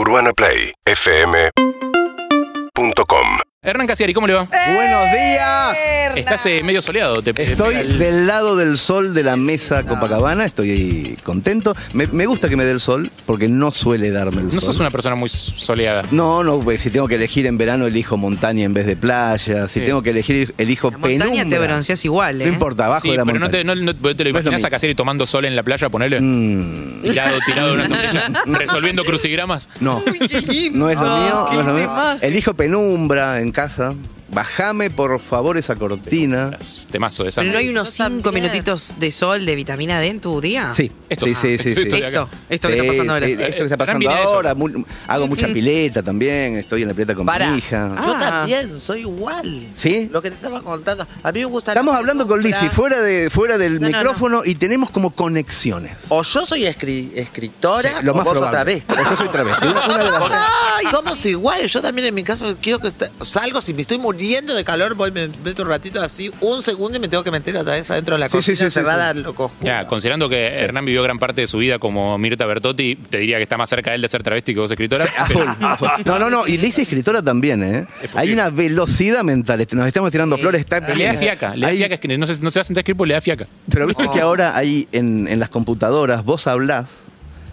UrbanaPlayFM.com Hernán Casiari, ¿cómo le va? Buenos días. Estás eh, medio soleado. Te, te Estoy pega el- del lado del sol de la mesa Copacabana, estoy contento. Me, me gusta que me dé el sol porque no suele darme el No sol. sos una persona muy soleada. No, no, pues, si tengo que elegir en verano elijo montaña en vez de playa, si Sí. tengo que elegir elijo La montaña penumbra. te bronceas igual, ¿eh? No importa, abajo Sí, de la pero no montaña. te, no, no- ¿te lo No es lo imaginas a mismo. Casiari tomando sol en la playa, ponele? Mm, Tirado, tirado una sombrilla, resolviendo crucigramas. no, qué lindo. no es lo mío, no es lo mío. Elijo penumbra en casa. Bajame por favor esa cortina. Temazo de esa. Pero no hay unos Yo cinco también. minutitos de sol de vitamina D en tu día. Sí, Esto. sí, sí, Ah, sí, esto- sí. esto de Esto, que está pasando ahora. Sí, esto que está pasando viene de eso. ahora. mu- hago mucha pileta también. Estoy en la pileta con Para. mi hija. Yo Ah. también, soy igual. ¿Sí? Lo que te estaba contando. A mí me gusta. Estamos hablando con Lizzy fuera, de, fuera del No, no, micrófono y tenemos como conexiones. O yo soy escri- escritora Sí, lo o más vos probable. otra vez. O yo soy travesti. Una, una de las dos. Ay, somos iguales. Yo también en mi caso quiero que est- salgo. Si me estoy muriendo de calor, voy, me meto un ratito así, un segundo y me tengo que meter otra vez adentro de la Sí, sí, cocina sí, sí, cerrada, sí. loco. Ya, considerando que Hernán vivió gran parte de su vida como Mirta Bertotti, te diría que está más cerca de él de ser travesti que vos escritora. A pero- full, a full. No, no, no. Y Lizzy escritora también, ¿eh? Es Hay una velocidad mental. Este, Nos estamos tirando flores. Está le da fiaca, le da Hay- fiaca, es que no se, no se va a sentar a escribir porque le da fiaca. Pero viste que ahora hay en, en las computadoras, vos hablás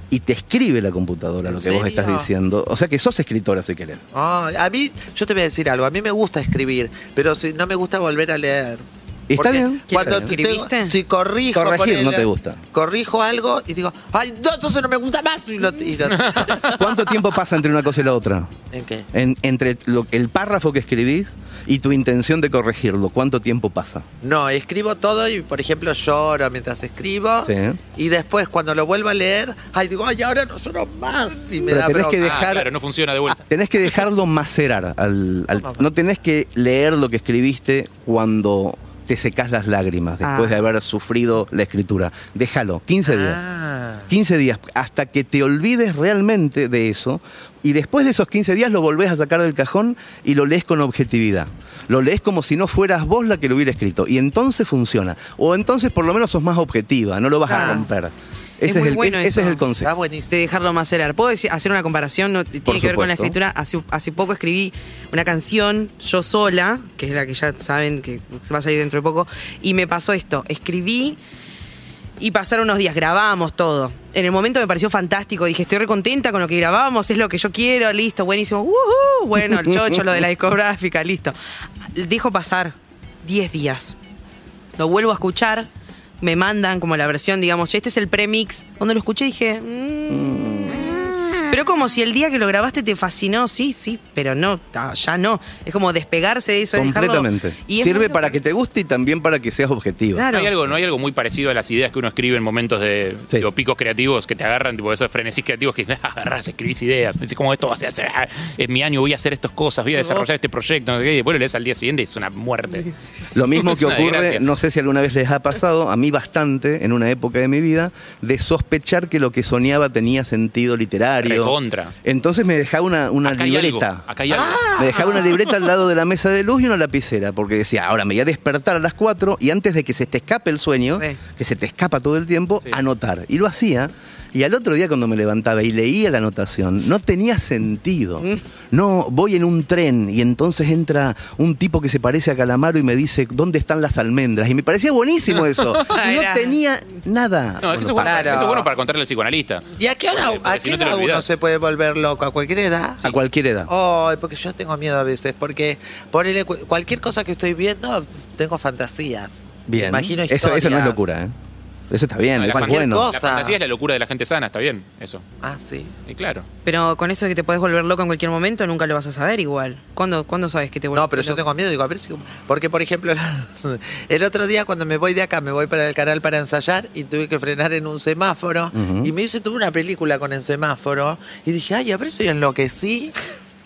y te escribe la computadora lo ¿En que vos serio? estás diciendo. O sea que sos escritora si querés. Ay, a mí, yo te voy a decir algo. A mí me gusta escribir, pero si no me gusta volver a leer. Está bien. Cuando si corrijo. Corregir no te gusta. Corrijo algo y digo, ay, no, entonces no me gusta más. Y lo- y lo- ¿Cuánto tiempo pasa entre una cosa y la otra? ¿En qué? En- entre lo- el párrafo que escribís y tu intención de corregirlo, ¿cuánto tiempo pasa? No, escribo todo y, por ejemplo, lloro mientras escribo. Sí. Y después, cuando lo vuelvo a leer, ay, digo, ay, ahora no lloro más. Y me Pero da tenés que dejar- Ah, claro, no funciona de vuelta. Tenés que dejarlo macerar. Al, al- ¿Cómo no tenés que leer lo que escribiste cuando te secás las lágrimas después Ah. de haber sufrido la escritura. Déjalo, 15 días. Ah. 15 días, hasta que te olvides realmente de eso. Y después de esos 15 días lo volvés a sacar del cajón y lo lees con objetividad. Lo lees como si no fueras vos la que lo hubiera escrito. Y entonces funciona. O entonces por lo menos sos más objetiva, no lo vas a Ah. romper. Es Ese es, muy el, bueno ese es el Está concepto. buenísimo. de dejarlo macerar. ¿Puedo decir- hacer una comparación? No, tiene Por que ver con la escritura. Hace, hace poco escribí una canción yo sola, que es la que ya saben que va a salir dentro de poco, y me pasó esto. Escribí y pasaron unos días, grabamos todo. En el momento me pareció fantástico, dije, estoy recontenta con lo que grabamos, es lo que yo quiero, listo, buenísimo. ¡Woohoo! Bueno, el chocho, lo de la discográfica, listo. Dejo pasar 10 días. Lo vuelvo a escuchar, me mandan como la versión, digamos, este es el premix. Cuando lo escuché dije, mm, pero como si el día que lo grabaste te fascinó, sí, sí, pero no, ya no. Es como despegarse de eso. dejarlo- Completamente. y es Sirve para que te guste y también para que seas objetiva. Claro. ¿No hay, algo, ¿No hay algo muy parecido a las ideas que uno escribe en momentos de Sí. digo, picos creativos que te agarran, tipo esos frenesís creativos que agarras, escribís ideas? Dices, como esto va a ser, ah, es mi año, voy a hacer estas cosas, voy a desarrollar este proyecto, no sé qué, y después lo lees al día siguiente y es una muerte. Lo mismo que ocurre, desgracia. no sé si alguna vez les ha pasado, a mí bastante en una época de mi vida, de sospechar que lo que soñaba tenía sentido literario. Recontra. Entonces me dejaba una, una Acá hay libreta. algo, acá hay algo. Me dejaba una libreta al lado de la mesa de luz y una lapicera, porque decía, ahora me voy a despertar a las 4 y antes de que se te escape el sueño, Sí. que se te escapa todo el tiempo, Sí. anotar. Y lo hacía. Y al otro día cuando me levantaba y leía la anotación, no tenía sentido. Mm. No, voy en un tren y entonces entra un tipo que se parece a Calamaro y me dice, ¿dónde están las almendras? Y me parecía buenísimo eso. Y no tenía nada. No, es que eso, es bueno, Claro. eso es bueno para contarle al psicoanalista. ¿Y a qué hora, a si qué no uno se puede volver loco? ¿A cualquier edad? A cualquier edad. Ay, porque yo tengo miedo a veces, porque ponele cu- cualquier cosa que estoy viendo, tengo fantasías. Bien. Imagino eso, eso no es locura, ¿eh? Eso está bien, No, la, eso es cualquier bueno. cosa. la fantasía es la locura de la gente sana, está bien, eso. Ah, sí. Y claro. Pero con esto de que te puedes volver loco en cualquier momento, nunca lo vas a saber igual. ¿Cuándo, ¿cuándo sabes que te vuelves No, pero yo tengo miedo, digo, a ver si... Porque, por ejemplo, el otro día cuando me voy de acá, me voy para el canal para ensayar y tuve que frenar en un semáforo y me hice tuve una película con el semáforo y dije, ay, a ver si enloquecí.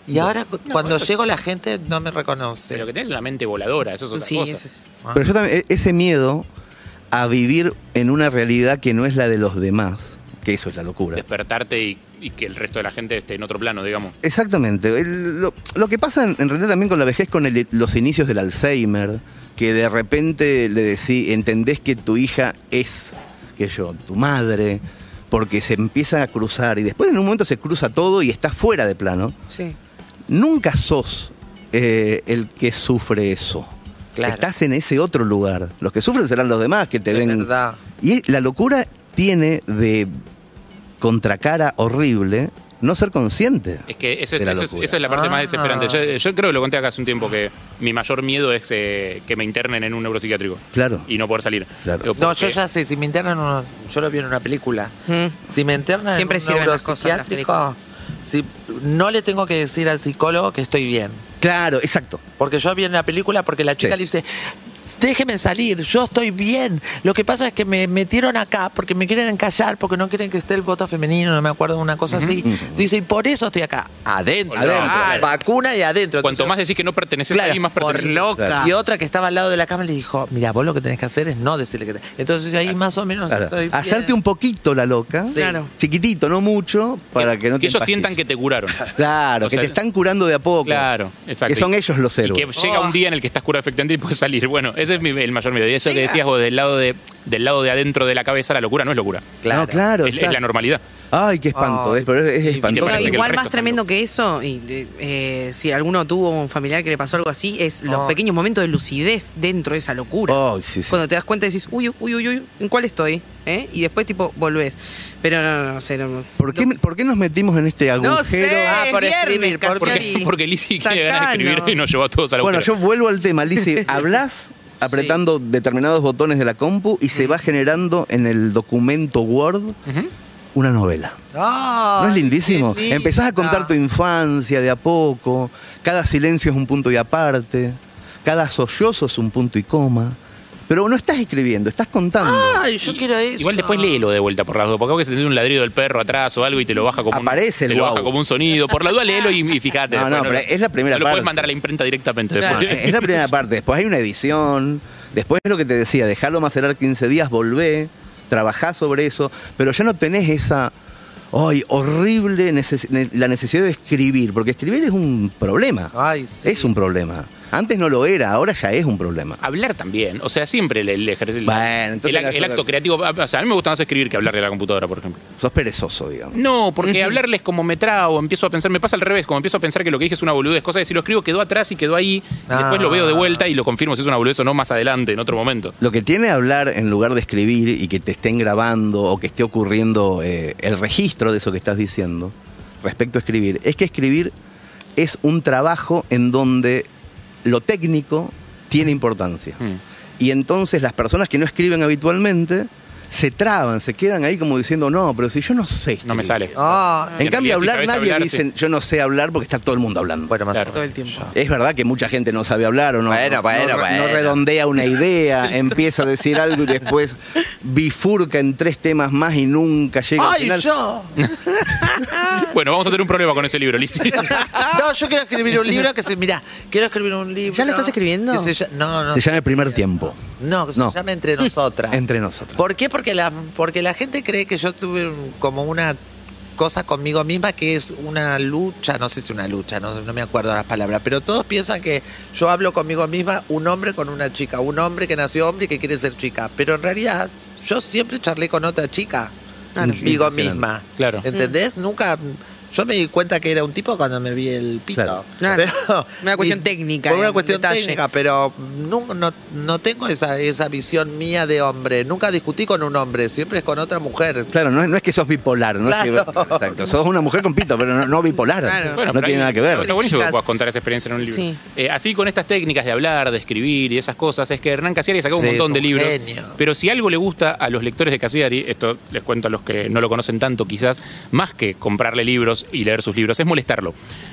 Y ahora cu- cuando eso es- llego la gente no me reconoce. Pero que tenés una mente voladora, eso es otra Sí, cosa. es- Pero yo también, e- ese miedo a vivir en una realidad que no es la de los demás, que eso es la locura. Despertarte y, y que el resto de la gente esté en otro plano, digamos. Exactamente. El- lo, lo que pasa en, en realidad también con la vejez, con el- los inicios del Alzheimer, que de repente le decís, entendés que tu hija es, que yo, tu madre, porque se empieza a cruzar y después en un momento se cruza todo y está fuera de plano, Sí. nunca sos eh, el que sufre eso. Claro. Estás en ese otro lugar. Los que sufren serán los demás que te Es ven. verdad. Y la locura tiene de contracara horrible no ser consciente. Es que ese es- de la eso es- locura. esa es la parte más Ah. desesperante. Yo, yo creo que lo conté acá hace un tiempo que mi mayor miedo es eh, que me internen en un neuropsiquiátrico. Claro. Y no poder salir. Claro. Digo, No, yo ya sé, si me internan unos, yo lo vi en una película. Mm. Si me internan Siempre en un sirven las cosas, las neuropsiquiátrico, si, no le tengo que decir al psicólogo que estoy bien. Claro, exacto. Porque yo vi en la película porque la chica Sí. le dice, déjeme salir, yo estoy bien. Lo que pasa es que me metieron acá porque me quieren encallar, porque no quieren que esté el voto femenino, no me acuerdo de una cosa así. Dice, y por eso estoy acá. Adentro. Adentro, Ah. Vacuna y adentro. Cuanto Entonces, más decís que no perteneces Claro, ahí, más Por perteneces. loca. Y otra que estaba al lado de la cama le dijo, mira, vos lo que tenés que hacer es no decirle que te... Entonces ahí más o menos Claro. estoy bien. Hacerte un poquito la loca. Sí. Claro. Chiquitito, no mucho, para que, no te ellos sientan que te curaron. Claro, O que sea, te están curando de a poco. Claro, exacto. Que son ellos los Y héroes. que llega Oh. un día en el que estás curado efectivamente y puedes salir. Bueno, ese es mi- el mayor miedo. Y eso que decías vos del lado de, del lado de adentro de la cabeza, la locura no es locura. Claro, claro. es, es la normalidad. Ay, qué espanto. Es, pero es- es y- y espantoso. el igual más tremendo que eso, y de- eh, si alguno tuvo un familiar que le pasó algo así, es los Ay. pequeños momentos de lucidez dentro de esa locura. Oh, sí, sí. Cuando te das cuenta decís, uy, uy, uy, uy, ¿en cuál estoy? ¿Eh? Y después tipo volvés. Pero no, no, no sé. No, ¿Por qué, por qué nos metimos en este agujero? no sé, Ah, por viernes, escribir, por- Porque, porque Lizzy quiere escribir y nos llevó a todos a la Bueno, yo vuelvo al tema. Lizzy, hablas apretando determinados botones de la compu y se va generando en el documento Word una novela. ¿No es lindísimo? qué linda. Empezás a contar tu infancia de a poco, cada silencio es un punto y aparte, cada sollozo es un punto y coma. Pero no estás escribiendo, estás contando. Ay, yo quiero eso. Igual después léelo de vuelta por las dudas, porque veces se tiene un ladrido del perro atrás o algo y te lo baja como Aparece un, el te lo baja como un sonido. Por la duda léelo y, y fíjate. No, no, pero es la primera No lo parte. puedes mandar a la imprenta directamente Claro. después. Es la primera parte. Después hay una edición. Después es lo que te decía, dejarlo macerar 15 días, volvé, trabajá sobre eso, pero ya no tenés esa ay, horrible neces- la necesidad de escribir, porque escribir es un problema. Ay, sí. Es un problema. Antes no lo era, ahora ya es un problema. Hablar también. O sea, siempre el, el ejercicio. Bueno, entonces el, acto creativo. O sea, a mí me gusta más escribir que hablarle a la computadora, por ejemplo. Sos perezoso, digamos. No, porque hablarles como me trago, empiezo a pensar, me pasa al revés, como empiezo a pensar que lo que dije es una boludez, cosa de si lo escribo quedó atrás y quedó ahí, y después lo veo de vuelta y lo confirmo si es una boludez o no más adelante, en otro momento. Lo que tiene hablar en lugar de escribir y que te estén grabando o que esté ocurriendo eh, el registro de eso que estás diciendo respecto a escribir, es que escribir es un trabajo en donde lo técnico tiene importancia. Mm. Y entonces las personas que no escriben habitualmente se traban, se quedan ahí como diciendo, no, pero si yo no sé. No me escribir". sale. Ah, En cambio, realidad, hablar, nadie hablar, dice, yo no sé hablar porque está todo el mundo hablando. bueno, más Claro. o Todo menos. el tiempo. Es verdad que mucha gente no sabe hablar o no, Bueno, no- bueno, no, bueno. no redondea una idea, empieza a decir algo y después bifurca en tres temas más y nunca llega al ¡Ay, final. yo! Bueno, vamos a tener un problema con ese libro, Lizzy. No, yo quiero escribir un libro que se. Mira, quiero escribir un libro. ¿Ya lo estás escribiendo? que se lla- no, no. Se llama el primer tiempo. No, que se No. llame Entre Nosotras. Entre nosotros. ¿Por qué? Porque la, porque la gente cree que yo tuve como una cosa conmigo misma que es una lucha, no sé si una lucha, no, no me acuerdo las palabras, pero todos piensan que yo hablo conmigo misma, un hombre con una chica, un hombre que nació hombre y que quiere ser chica, pero en realidad yo siempre charlé con otra chica, Claro. conmigo misma. Claro. ¿Entendés? Nunca... Yo me di cuenta que era un tipo cuando me vi el pito. Claro. Claro. Pero- Una cuestión y- técnica, Por una cuestión detalle. técnica, pero no, no, no tengo esa, esa visión mía de hombre. Nunca discutí con un hombre, siempre es con otra mujer. Claro, no es, no es que sos bipolar, no es que- Claro. exacto, sos una mujer con pito, pero no, no bipolar. Claro. Bueno, no tiene ahí nada que ver. Está buenísimo que puedas contar esa experiencia en un libro. Sí. Eh, así con estas técnicas de hablar, de escribir y esas cosas, es que Hernán Casiari sacó un Sí, montón de libros. genio. Pero si algo le gusta a los lectores de Casiari, esto les cuento a los que no lo conocen tanto quizás, más que comprarle libros y leer sus libros, es molestarlo.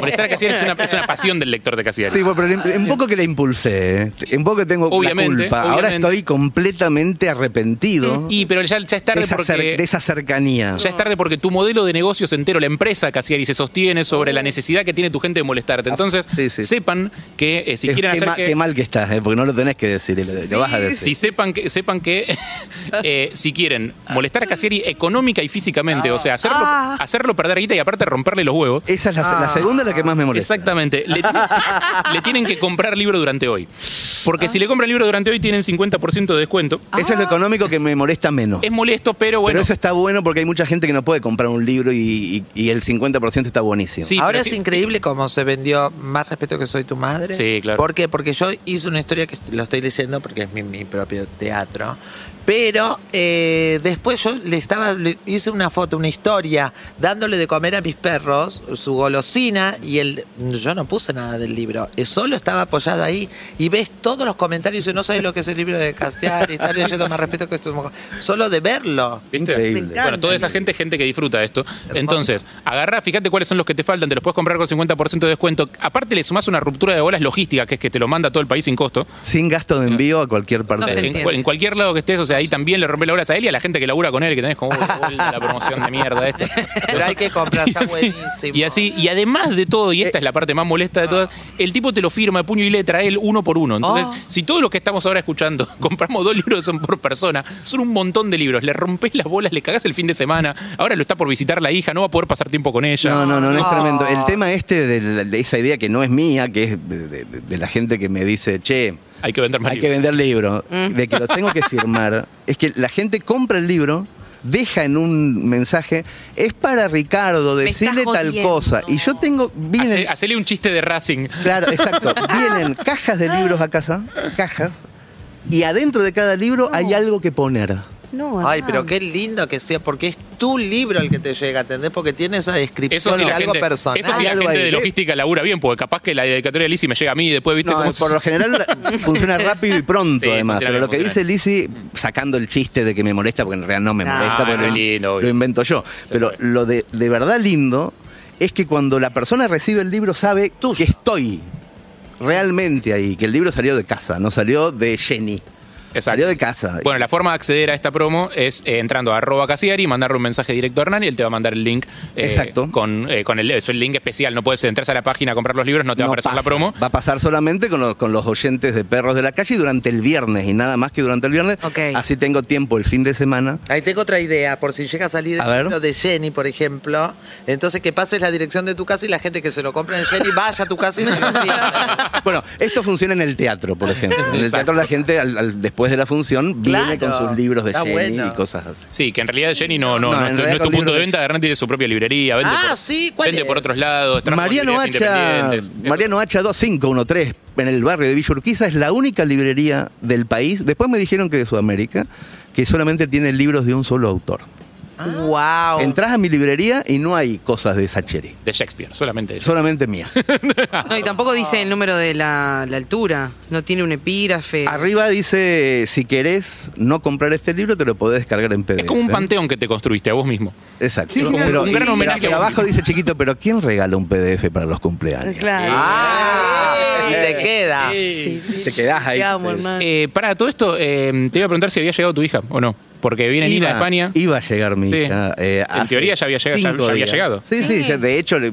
Molestar a Casiari es una, es una pasión del lector de Casiari. Sí, bueno, pero en- un poco que le impulsé, ¿eh? un poco que tengo Obviamente, la culpa. Ahora estoy completamente arrepentido Y pero ya, ya es tarde de, esa porque... de esa cercanía. Ya es tarde porque tu modelo de negocios entero, la empresa Casiari, se sostiene sobre la necesidad que tiene tu gente de molestarte. Entonces, Sí, sí. sepan que eh, si Qué- quieren qué, hacer ma- que... qué mal que estás, ¿eh? porque no lo tenés que decir, lo- lo vas a decir. Si sepan que, sepan que eh, si quieren molestar a Casieri económica y físicamente, o sea, hacerlo, Ah. hacerlo perder y aparte romperle los huevos. Esa es la, la segunda la que más me molesta. Exactamente. Le, tienen- le tienen que comprar libro durante hoy. Porque Porque si le compran el libro durante hoy tienen 50% de descuento. Eso es lo económico que me molesta menos. Es molesto, pero bueno. Pero eso está bueno porque hay mucha gente que no puede comprar un libro y, y- y el 50% está buenísimo. Sí, Ahora es increíble cómo se vendió Más respeto que soy tu madre. Sí, claro. ¿Por qué? Porque yo hice una historia que lo estoy leyendo porque es mi, mi propio teatro. Pero eh, después yo le estaba, le hice una foto, una historia, dándole de comer a mis perros su golosina y el, yo no puse nada del libro, solo estaba apoyado ahí y ves todos los comentarios y no sabes lo que es el libro de Casiar y está leyendo más respeto que esto, solo de verlo. ¿Viste? Increíble. Bueno, toda esa gente gente que disfruta de esto. Entonces, agarrá, fíjate cuáles son los que te faltan, te los puedes comprar con 50% de descuento. Aparte, le sumás una ruptura de bolas logística, que es que te lo manda todo el país sin costo. Sin gasto de envío a cualquier parte. No se En, en cualquier lado que estés, o sea, ahí también le rompe las horas a él y a la gente que labura con él, que tenés como "Uy, uy, la promoción de mierda esta. Pero hay que comprar, está Y así- buenísimo. Y así, y además de todo, y esta es la parte más molesta de todas, el tipo te lo firma de puño y letra, él uno por uno. Entonces, Oh. si todos los que estamos ahora escuchando compramos dos libros son por persona, son un montón de libros, le rompes las bolas, le cagás el fin de semana, ahora lo está por visitar la hija, no va a poder pasar tiempo con ella. No, no, no, no es No. tremendo. El tema este de, la- de esa idea que no es mía, que es de, de- de la gente que me dice, che, Hay que vender más hay que libros. vender libro, de que lo tengo que firmar, es que la gente compra el libro, deja en un mensaje, es para Ricardo, decirle tal cosa. Y yo tengo, vienen, Hace- hacele un chiste de Racing. claro, exacto, vienen cajas de libros a casa, cajas, y adentro de cada libro hay algo que poner. No, Ay, pero qué lindo que sea, porque es tu libro el que te llega, ¿entendés? Porque tiene esa descripción sí, de la algo gente, personal. eso sí la Algo gente ahí. de logística labura bien, porque capaz que la dedicatoria de Lizzy me llega a mí y después, ¿viste? No, cómo- por lo general funciona rápido y pronto, Sí, además. funciona Pero lo que dice Lizzy, sacando el chiste de que me molesta, porque en realidad no me No, molesta, porque no lo, es lindo, obvio. lo invento yo. Se Pero sabe. lo de, de verdad lindo es que cuando la persona recibe el libro sabe que estoy realmente ahí, que el libro salió de casa, no salió de Jenny. Exacto. Salió de casa. Bueno, la forma de acceder a esta promo es eh, entrando a arroba Casiari, mandarle un mensaje directo a Hernán y él te va a mandar el link. eh, Exacto. Con, eh, con el, es el link especial. No puedes entrar a la página a comprar los libros, no te va a aparecer la pasa. promo. Va a pasar solamente con los, con los oyentes de Perros de la Calle durante el viernes y nada más que durante el viernes. Ok. Así tengo tiempo el fin de semana. Ahí tengo otra idea, por si llega a salir A el libro de Jenny, por ejemplo. Entonces que pases la dirección de tu casa y la gente que se lo compra en Jenny vaya a tu casa y se lo. Bueno, esto funciona en el teatro, por ejemplo. En el Exacto. teatro la gente, al- al- después de la función, viene con sus libros de está Jenny bueno. y cosas así. Sí, que en realidad Jenny no, no, No, no, en es tu- no realidad es tu con punto de libros de- venta. Hernán tiene su propia librería. Vende Ah, por, sí, ¿cuál vende es? por otros lados. Mariano Hacha. Mariano Hacha 2513, en el barrio de Villa Urquiza, es la única librería del país. Después me dijeron que de Sudamérica, que solamente tiene libros de un solo autor. Wow. Entrás a mi librería y no hay cosas de Sacheri. De Shakespeare, solamente eso. Solamente mías. No, y tampoco dice el número de la, la altura. No tiene un epígrafe. Arriba dice, si querés no comprar este libro, te lo podés descargar en PDF. Es como un panteón que te construiste a vos mismo. Exacto. Sí, como un gran y- homenaje pero a vos abajo mismo. dice chiquito, pero ¿quién regala un PDF para los cumpleaños? Claro. Ah, y te queda. Sí. Te quedás ahí. Te amo, hermano. Eh, para todo esto, eh, te iba a preguntar si había llegado tu hija o no. Porque viene Nina de España. Iba a llegar mi Sí. hija. eh, En hace teoría ya había llegado- ya- cinco ya había días. llegado. Sí, sí, Sí. ya- de hecho le-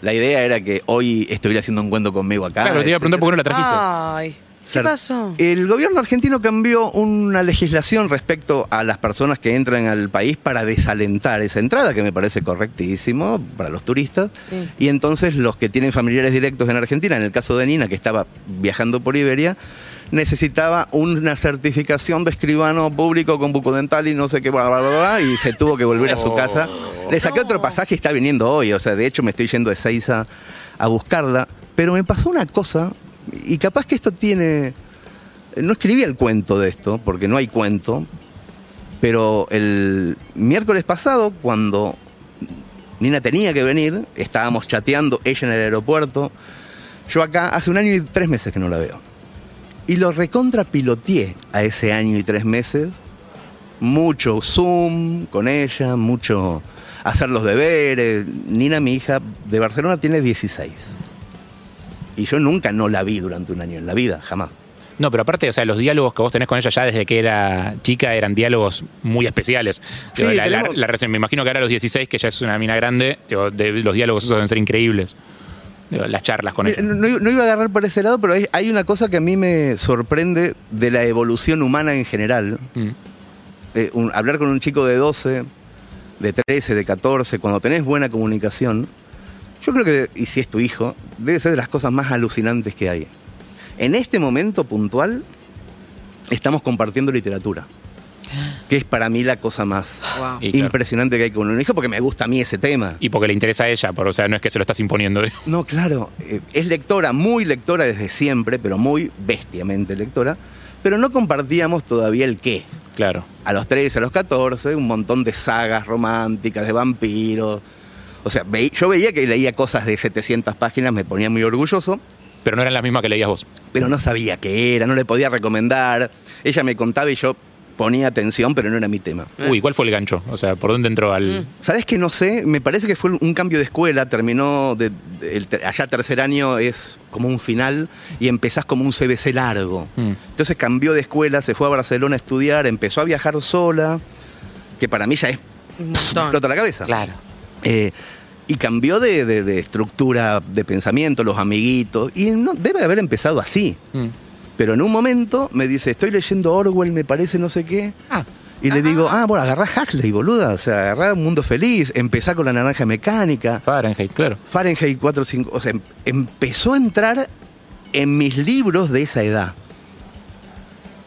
la idea era que hoy estuviera haciendo un cuento conmigo acá. Claro, te iba a preguntar por qué no la trajiste. Ay, ¿qué pasó? El gobierno argentino cambió una legislación respecto a las personas que entran al país para desalentar esa entrada, que me parece correctísimo para los turistas. Sí. Y entonces los que tienen familiares directos en Argentina, en el caso de Nina, que estaba viajando por Iberia, necesitaba una certificación de escribano público con bucodental y no sé qué, bla, bla, bla, bla, y se tuvo que volver a su casa. Le saqué otro pasaje y está viniendo hoy, o sea, de hecho me estoy yendo de Seiza a buscarla, pero me pasó una cosa, y capaz que esto tiene... No escribí el cuento de esto, porque no hay cuento, pero el miércoles pasado, cuando Nina tenía que venir, estábamos chateando, ella en el aeropuerto, yo acá, hace un año y tres meses que no la veo. Y lo recontra piloteé a ese año y tres meses. Mucho Zoom con ella, mucho hacer los deberes. Nina, mi hija de Barcelona, tiene 16. Y yo nunca no la vi durante un año en la vida, jamás. No, pero aparte, o sea, los diálogos que vos tenés con ella ya desde que era chica eran diálogos muy especiales. Sí, la, tenemos- la me imagino que ahora a los 16, que ya es una mina grande, digo, de- los diálogos esos deben ser increíbles. Digo, las charlas con ella. No, no- no iba a agarrar por ese lado, pero hay, hay una cosa que a mí me sorprende de la evolución humana en general. Mm. Eh, un- hablar con un chico de 12, de 13, de 14, cuando tenés buena comunicación, yo creo que, y si es tu hijo, debe ser de las cosas más alucinantes que hay. En este momento puntual, estamos compartiendo literatura. Que es para mí la cosa más Wow. Impresionante que hay con un hijo, porque me gusta a mí ese tema. Y porque le interesa a ella, por, o sea, no es que se lo estás imponiendo. No, claro, eh, es lectora, muy lectora desde siempre, pero muy bestiamente lectora. Pero no compartíamos todavía el qué. Claro. A los 13, a los 14, un montón de sagas románticas, de vampiros. O sea, ve- yo veía que leía cosas de 700 páginas, me ponía muy orgulloso, Pero no eran las mismas que leías vos. pero no sabía qué era, no le podía recomendar. Ella me contaba y yo ponía atención, pero no era mi tema. Uy, ¿cuál fue el gancho? O sea, ¿por dónde entró al...? ¿Sabes que no sé? Me parece que fue un cambio de escuela, terminó, de, de- el ter- allá tercer año es como un final y empezás como un CBC largo. Mm. Entonces cambió de escuela, se fue a Barcelona a estudiar, empezó a viajar sola, que para mí ya es explota la cabeza. Claro. Eh, y cambió de, de- de estructura de pensamiento, los amiguitos, y no, debe haber empezado así. Mm. Pero en un momento me dice, estoy leyendo Orwell, me parece no sé qué. Ah. Y le digo, ah, bueno, agarrá Huxley, boluda. O sea, agarrá Un Mundo Feliz, empezá con la naranja mecánica, Fahrenheit, claro. Fahrenheit 455. O sea, em- empezó a entrar en mis libros de esa edad.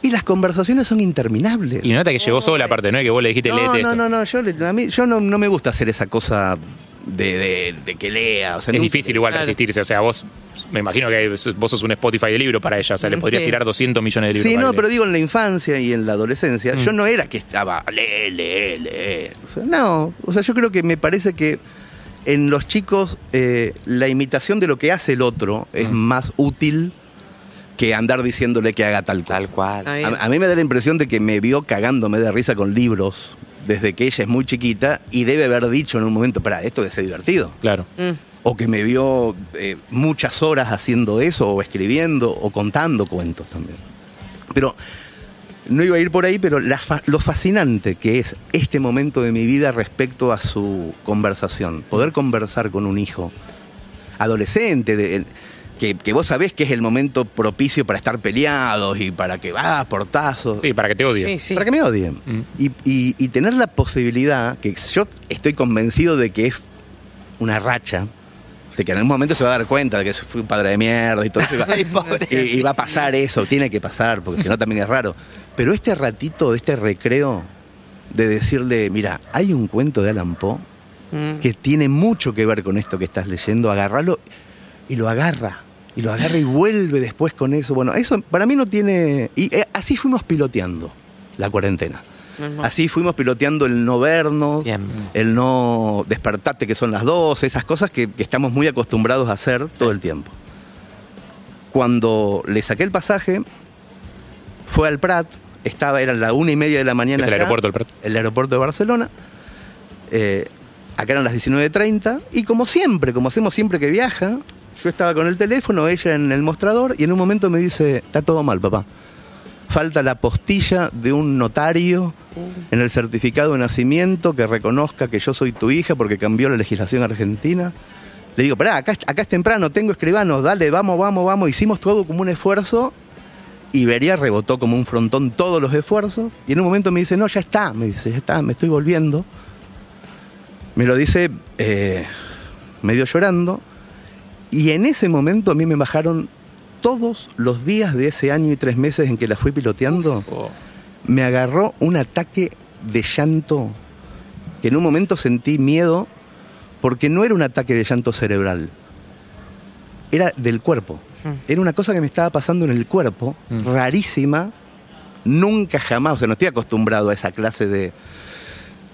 Y las conversaciones son interminables. Y nota que llegó sola, aparte, ¿no? Que vos le dijiste, no, léete no, esto. no, no, yo, le- a mí, yo no, no me gusta hacer esa cosa de, de- de que lea. O sea, Es nunca- difícil igual Claro. resistirse. O sea, vos, me imagino que vos sos un Spotify de libro para ella. O sea, le podrías Sí. tirar 200 millones de libros. Sí, para no, que pero digo en la infancia y en la adolescencia, Mm. yo no era que estaba, lee, lee, lee. O sea, no, o sea, yo creo que me parece que en los chicos eh, la imitación de lo que hace el otro es Mm. más útil que andar diciéndole que haga tal cosa. Tal cual. A, a mí me da la impresión de que me vio cagándome de risa con libros desde que ella es muy chiquita y debe haber dicho en un momento, para esto debe ser divertido. Claro. Mm. O que me vio eh, muchas horas haciendo eso, o escribiendo, o contando cuentos también. Pero no iba a ir por ahí, pero la fa- lo fascinante que es este momento de mi vida respecto a su conversación. Poder conversar con un hijo adolescente, de- que, que vos sabés que es el momento propicio para estar peleados y para que va a portazos. Sí, para que te odie. Sí, sí. Para que me odien. Mm. Y, y- y tener la posibilidad, que yo estoy convencido de que es una racha, de que en algún momento se va a dar cuenta de que fui un padre de mierda y todo eso. y va- Ay, pobre. y, y va a pasar eso, tiene que pasar, porque si no también es raro. Pero este ratito, este recreo, de decirle, mira, hay un cuento de Alan Poe Mm. que tiene mucho que ver con esto que estás leyendo, agarrarlo y lo agarra. Y lo agarra y vuelve después con eso. Bueno, eso para mí no tiene... Y eh, así fuimos piloteando la cuarentena. Así fuimos piloteando el no vernos, Bien. el no despertate que son las dos, esas cosas que, que estamos muy acostumbrados a hacer todo el tiempo. Cuando le saqué el pasaje, fue al Prat, estaba, era la una y media de la mañana. Es el allá, aeropuerto del Prat. El aeropuerto de Barcelona. Eh, acá eran las 19.30 y como siempre, como hacemos siempre que viaja, yo estaba con el teléfono, ella en el mostrador y en un momento me dice, está todo mal, papá. Falta la postilla de un notario en el certificado de nacimiento que reconozca que yo soy tu hija porque cambió la legislación argentina. Le digo, pará, acá, acá es temprano, tengo escribano, dale, vamos, vamos, vamos. Hicimos todo como un esfuerzo y Beria rebotó como un frontón todos los esfuerzos. Y en un momento me dice, no, ya está, me dice, ya está, me estoy volviendo. Me lo dice eh, medio llorando. Y en ese momento a mí me bajaron todos los días de ese año y tres meses en que la fui piloteando. Oh. Me agarró un ataque de llanto que en un momento sentí miedo porque no era un ataque de llanto cerebral. Era del cuerpo. Era una cosa que me estaba pasando en el cuerpo, rarísima. Nunca jamás, o sea, no estoy acostumbrado a esa clase de,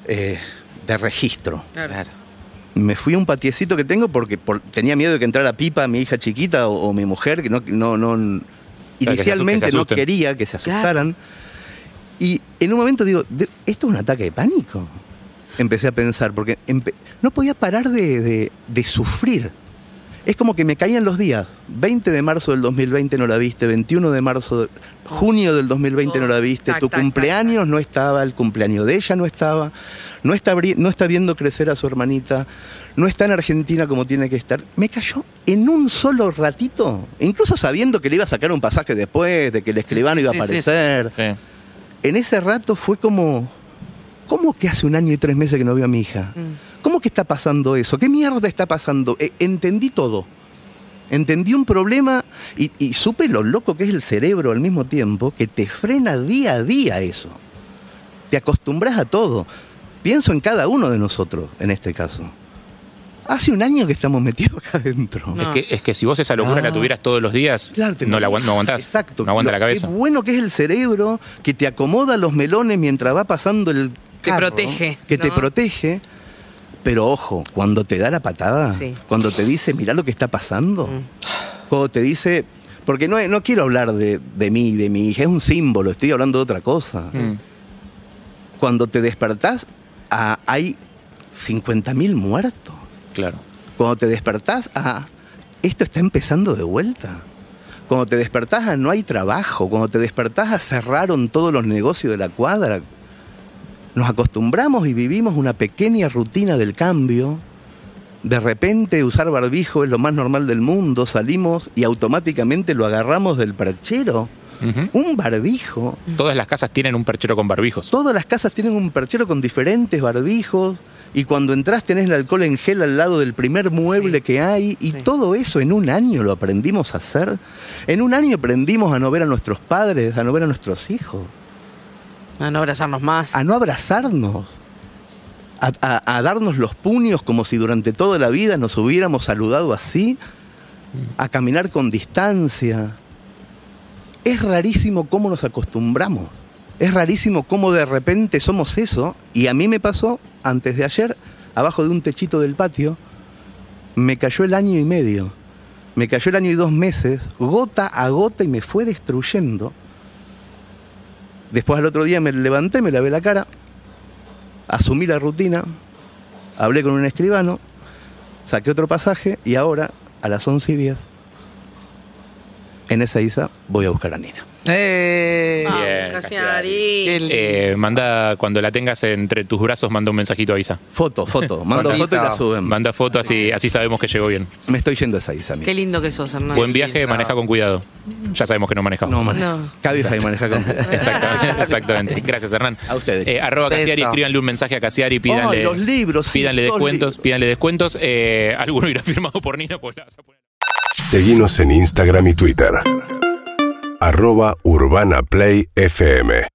eh, de registro. Claro. Me fui a un patiecito que tengo porque por- tenía miedo de que entrara Pipa, mi hija chiquita o, o mi mujer, que no, no, no- inicialmente asusten. no quería que se asustaran. Y en un momento digo, "¿De- ¿esto es un ataque de pánico? Empecé a pensar, porque empe- no podía parar de, de- de sufrir. Es como que me caían los días. 20 de marzo del 2020 no la viste, 21 de marzo, de- junio del 2020 no la viste, Tac, tu tac, cumpleaños no estaba, el cumpleaños de ella no estaba, no está, no está viendo crecer a su hermanita, no está en Argentina como tiene que estar. Me cayó en un solo ratito, incluso sabiendo que le iba a sacar un pasaje después, de que el escribano iba a sí, sí, sí. aparecer. Sí. En ese rato fue como, ¿cómo que hace un año y tres meses que no veo a mi hija? ¿Cómo que está pasando eso? ¿Qué mierda está pasando? E- entendí todo. Entendí un problema y, y supe lo loco que es el cerebro al mismo tiempo, que te frena día a día eso. Te acostumbras a todo. Pienso en cada uno de nosotros, en este caso. Hace un año que estamos metidos acá adentro. No. Es, que, es que si vos esa locura la tuvieras todos los días, Claro, no la aguant- morís. no aguantás. Exacto. No aguanta Lo- la cabeza. Qué bueno que es el cerebro que te acomoda los melones mientras va pasando el Te protege, Que te protege. Pero ojo, cuando te da la patada, Sí. cuando te dice, mirá lo que está pasando, cuando te dice, porque no, no quiero hablar de, de mí, de mi hija, es un símbolo, estoy hablando de otra cosa. Mm. Cuando te despertás, ah, hay 50.000 muertos. Claro. Cuando te despertás, ah, esto está empezando de vuelta. Cuando te despertás, ah, no hay trabajo. Cuando te despertás, ah, cerraron todos los negocios de la cuadra. Nos acostumbramos y vivimos una pequeña rutina del cambio. De repente usar barbijo es lo más normal del mundo. Salimos y automáticamente lo agarramos del perchero. Un barbijo. Todas las casas tienen un perchero con barbijos. Todas las casas tienen un perchero con diferentes barbijos. Y cuando entras tenés el alcohol en gel al lado del primer mueble Sí. que hay. Y Sí. todo eso en un año lo aprendimos a hacer. En un año aprendimos a no ver a nuestros padres, a no ver a nuestros hijos, A no abrazarnos más. a no abrazarnos, a, darnos los puños como si durante toda la vida nos hubiéramos saludado así, a caminar con distancia. Es rarísimo cómo nos acostumbramos. Es rarísimo cómo de repente somos eso. Y a mí me pasó antes de ayer, abajo de un techito del patio, me cayó el año y medio. Me cayó el año y dos meses, gota a gota, y me fue destruyendo. Después al otro día me levanté, me lavé la cara, asumí la rutina, hablé con un escribano, saqué otro pasaje y ahora, a las 11 y 10, en esa isa voy a buscar a Nina. Eh, Bien, Casiari. Eh, manda, cuando la tengas entre tus brazos, manda un mensajito a Isa. Foto, foto, mando Fotito. foto y la suben. Manda foto así, así sabemos que llegó bien. Me estoy yendo a esa isa. Qué lindo que sos, Hernán. Buen viaje, lindo. maneja con cuidado. Ya sabemos que no manejamos. No, maneja. No. Cabify maneja con... Exactamente, exactamente. Gracias, Hernán. A ustedes. Eh, arroba. Casiari, escríbanle un mensaje a Casiari, pídanle, Ay, los libros, pídanle descuentos, libros. pídanle descuentos. Eh, alguno irá firmado por Nina, pues la vas a poner. Seguinos en Instagram y Twitter. Arroba Urbana Play FM.